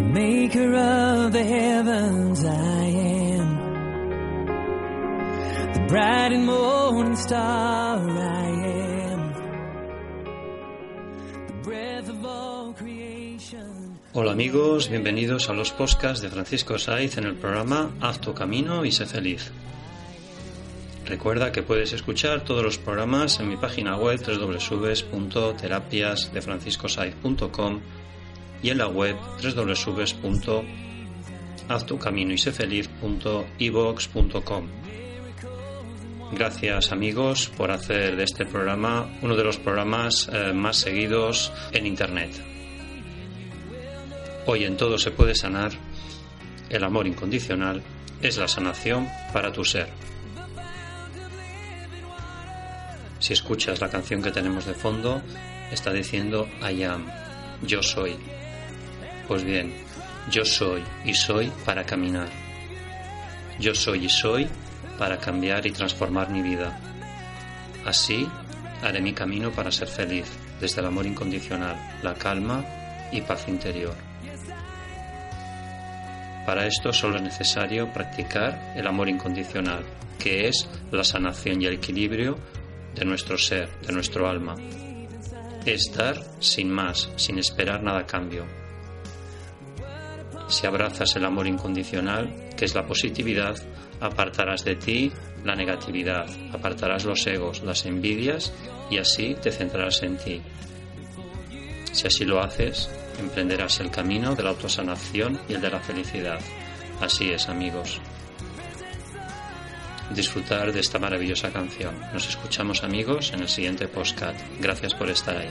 Maker of the heavens. I am the bright and morning star. I am the breath of all creation. Hola amigos, bienvenidos a los podcasts de Francisco Saiz en el programa Haz tu camino y sé feliz. Recuerda que puedes escuchar todos los programas en mi página web www.terapiasdefranciscosaiz.com y en la web www.haztucaminoysefeliz.evox.com. Gracias amigos por hacer de este programa uno de los programas eh, más seguidos en Internet. Hoy en todo se puede sanar. El amor incondicional es la sanación para tu ser. Si escuchas la canción que tenemos de fondo, está diciendo I am, yo soy. Pues bien, yo soy y soy para caminar. Yo soy y soy para cambiar y transformar mi vida. Así haré mi camino para ser feliz, desde el amor incondicional, la calma y paz interior. Para esto solo es necesario practicar el amor incondicional, que es la sanación y el equilibrio de nuestro ser, de nuestro alma. Es dar sin más, sin esperar nada a cambio. Si abrazas el amor incondicional, que es la positividad, apartarás de ti la negatividad, apartarás los egos, las envidias y así te centrarás en ti. Si así lo haces, emprenderás el camino de la autosanación y el de la felicidad. Así es, amigos. Disfrutar de esta maravillosa canción. Nos escuchamos, amigos, en el siguiente postcat. Gracias por estar ahí.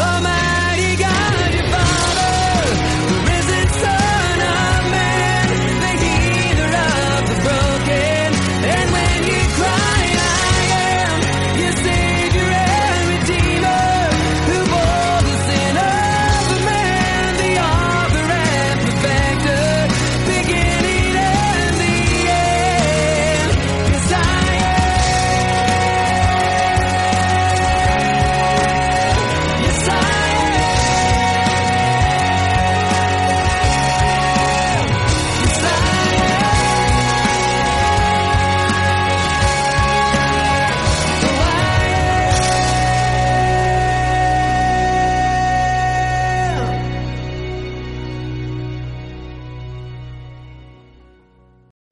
Am